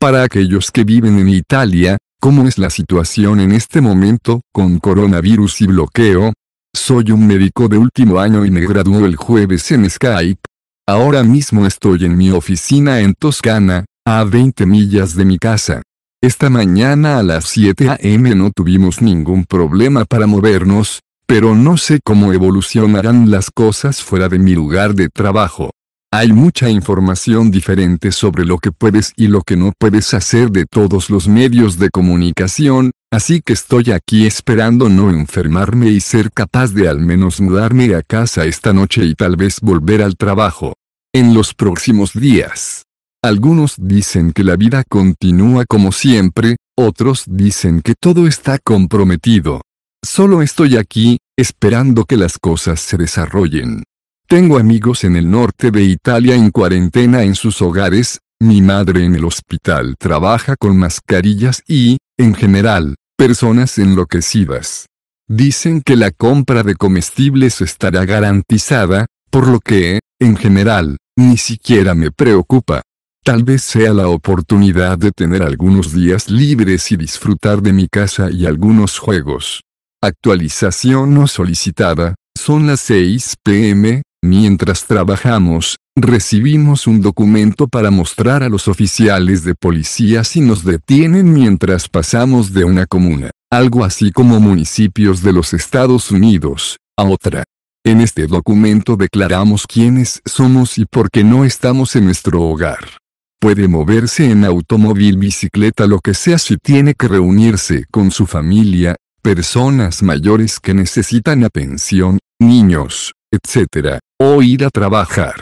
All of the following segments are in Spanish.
Para aquellos que viven en Italia, ¿cómo es la situación en este momento, con coronavirus y bloqueo? Soy un médico de último año y me graduó el jueves en Skype. Ahora mismo estoy en mi oficina en Toscana, a 20 millas de mi casa. Esta mañana a las 7 a.m. no tuvimos ningún problema para movernos, pero no sé cómo evolucionarán las cosas fuera de mi lugar de trabajo. Hay mucha información diferente sobre lo que puedes y lo que no puedes hacer de todos los medios de comunicación, así que estoy aquí esperando no enfermarme y ser capaz de al menos mudarme a casa esta noche y tal vez volver al trabajo. En los próximos días. Algunos dicen que la vida continúa como siempre, otros dicen que todo está comprometido. Solo estoy aquí, esperando que las cosas se desarrollen. Tengo amigos en el norte de Italia en cuarentena en sus hogares, mi madre en el hospital trabaja con mascarillas y, en general, personas enloquecidas. Dicen que la compra de comestibles estará garantizada, por lo que, en general, ni siquiera me preocupa. Tal vez sea la oportunidad de tener algunos días libres y disfrutar de mi casa y algunos juegos. Actualización no solicitada, son las 6 pm, mientras trabajamos, recibimos un documento para mostrar a los oficiales de policía si nos detienen mientras pasamos de una comuna, algo así como municipios de los Estados Unidos, a otra. En este documento declaramos quiénes somos y por qué no estamos en nuestro hogar. Puede moverse en automóvil, bicicleta, lo que sea si tiene que reunirse con su familia, personas mayores que necesitan atención, niños, etc., o ir a trabajar.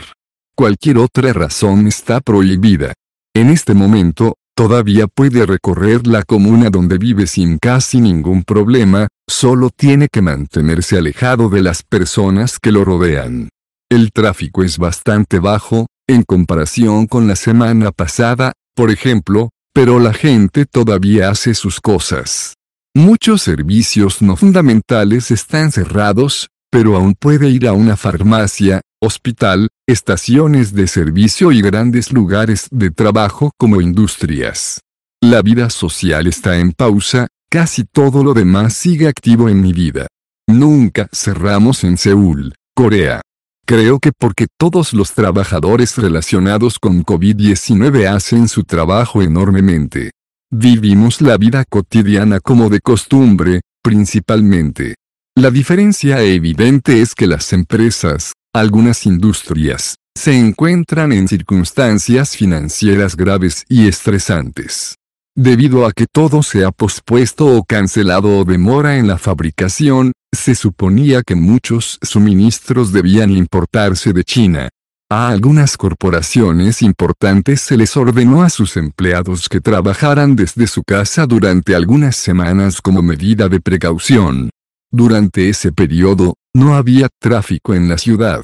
Cualquier otra razón está prohibida. En este momento, todavía puede recorrer la comuna donde vive sin casi ningún problema, solo tiene que mantenerse alejado de las personas que lo rodean. El tráfico es bastante bajo, en comparación con la semana pasada, por ejemplo, pero la gente todavía hace sus cosas. Muchos servicios no fundamentales están cerrados, pero aún puede ir a una farmacia, hospital, estaciones de servicio y grandes lugares de trabajo como industrias. La vida social está en pausa, casi todo lo demás sigue activo en mi vida. Nunca cerramos en Seúl, Corea. Creo que porque todos los trabajadores relacionados con COVID-19 hacen su trabajo enormemente. Vivimos la vida cotidiana como de costumbre, principalmente. La diferencia evidente es que las empresas, algunas industrias, se encuentran en circunstancias financieras graves y estresantes. Debido a que todo se ha pospuesto o cancelado o demora en la fabricación, se suponía que muchos suministros debían importarse de China. A algunas corporaciones importantes se les ordenó a sus empleados que trabajaran desde su casa durante algunas semanas como medida de precaución. Durante ese periodo, no había tráfico en la ciudad.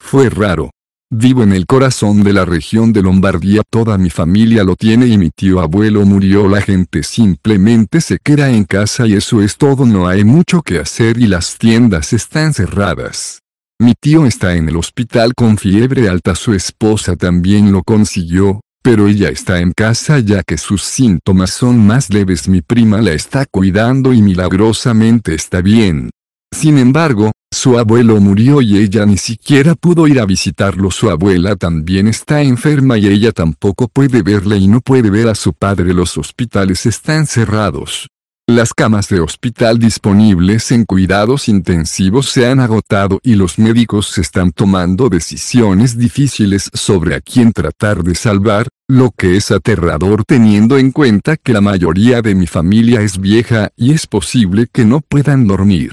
Fue raro. Vivo en el corazón de la región de Lombardía, toda mi familia lo tiene y mi tío abuelo murió, la gente simplemente se queda en casa y eso es todo, no hay mucho que hacer y las tiendas están cerradas. Mi tío está en el hospital con fiebre alta, su esposa también lo consiguió, pero ella está en casa ya que sus síntomas son más leves. Mi prima la está cuidando y milagrosamente está bien. Sin embargo, su abuelo murió y ella ni siquiera pudo ir a visitarlo. Su abuela también está enferma y ella tampoco puede verle y no puede ver a su padre. Los hospitales están cerrados. Las camas de hospital disponibles en cuidados intensivos se han agotado y los médicos están tomando decisiones difíciles sobre a quién tratar de salvar, lo que es aterrador teniendo en cuenta que la mayoría de mi familia es vieja y es posible que no puedan dormir.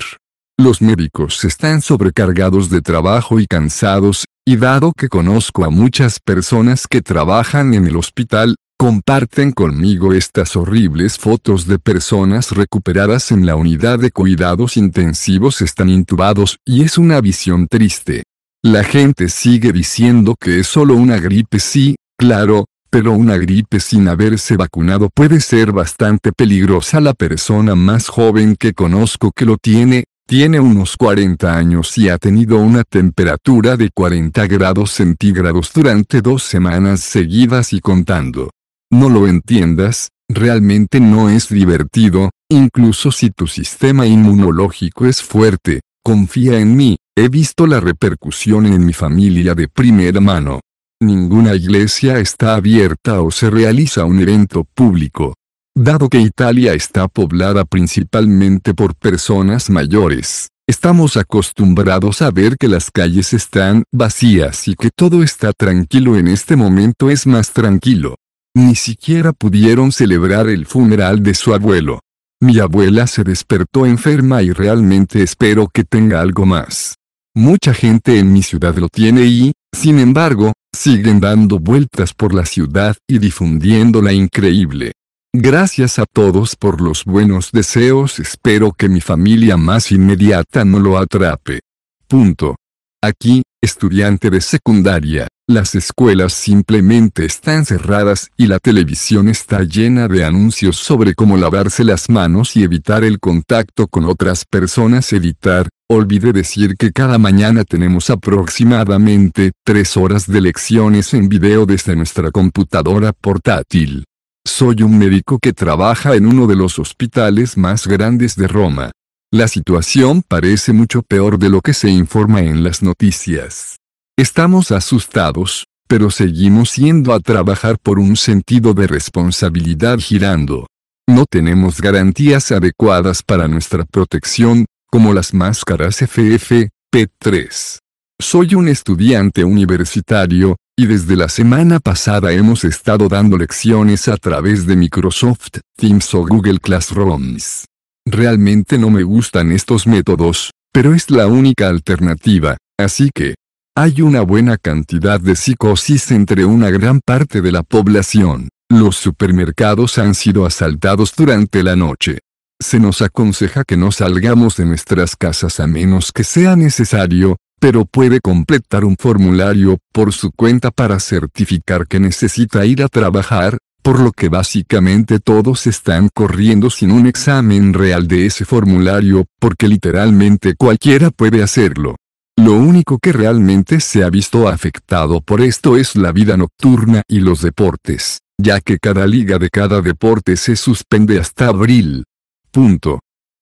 Los médicos están sobrecargados de trabajo y cansados, y dado que conozco a muchas personas que trabajan en el hospital, comparten conmigo estas horribles fotos de personas recuperadas en la unidad de cuidados intensivos están intubados y es una visión triste. La gente sigue diciendo que es solo una gripe sí, claro, pero una gripe sin haberse vacunado puede ser bastante peligrosa. La persona más joven que conozco que lo tiene, tiene unos 40 años y ha tenido una temperatura de 40 grados centígrados durante dos semanas seguidas y contando. No lo entiendas, realmente no es divertido, incluso si tu sistema inmunológico es fuerte, confía en mí, he visto la repercusión en mi familia de primera mano. Ninguna iglesia está abierta o se realiza un evento público. Dado que Italia está poblada principalmente por personas mayores, estamos acostumbrados a ver que las calles están vacías y que todo está tranquilo en este momento es más tranquilo. Ni siquiera pudieron celebrar el funeral de su abuelo. Mi abuela se despertó enferma y realmente espero que tenga algo más. Mucha gente en mi ciudad lo tiene y, sin embargo, siguen dando vueltas por la ciudad y difundiendo la increíble. Gracias a todos por los buenos deseos, espero que mi familia más inmediata no lo atrape. Punto. Aquí, estudiante de secundaria, las escuelas simplemente están cerradas y la televisión está llena de anuncios sobre cómo lavarse las manos y evitar el contacto con otras personas. Evitar, olvidé decir que cada mañana tenemos aproximadamente 3 horas de lecciones en video desde nuestra computadora portátil. Soy un médico que trabaja en uno de los hospitales más grandes de Roma. La situación parece mucho peor de lo que se informa en las noticias. Estamos asustados, pero seguimos yendo a trabajar por un sentido de responsabilidad girando. No tenemos garantías adecuadas para nuestra protección, como las máscaras FFP3. Soy un estudiante universitario, y desde la semana pasada hemos estado dando lecciones a través de Microsoft Teams o Google Classrooms. Realmente no me gustan estos métodos, pero es la única alternativa, así que, hay una buena cantidad de psicosis entre una gran parte de la población. Los supermercados han sido asaltados durante la noche. Se nos aconseja que no salgamos de nuestras casas a menos que sea necesario, pero puede completar un formulario por su cuenta para certificar que necesita ir a trabajar, por lo que básicamente todos están corriendo sin un examen real de ese formulario, porque literalmente cualquiera puede hacerlo. Lo único que realmente se ha visto afectado por esto es la vida nocturna y los deportes, ya que cada liga de cada deporte se suspende hasta abril. Punto.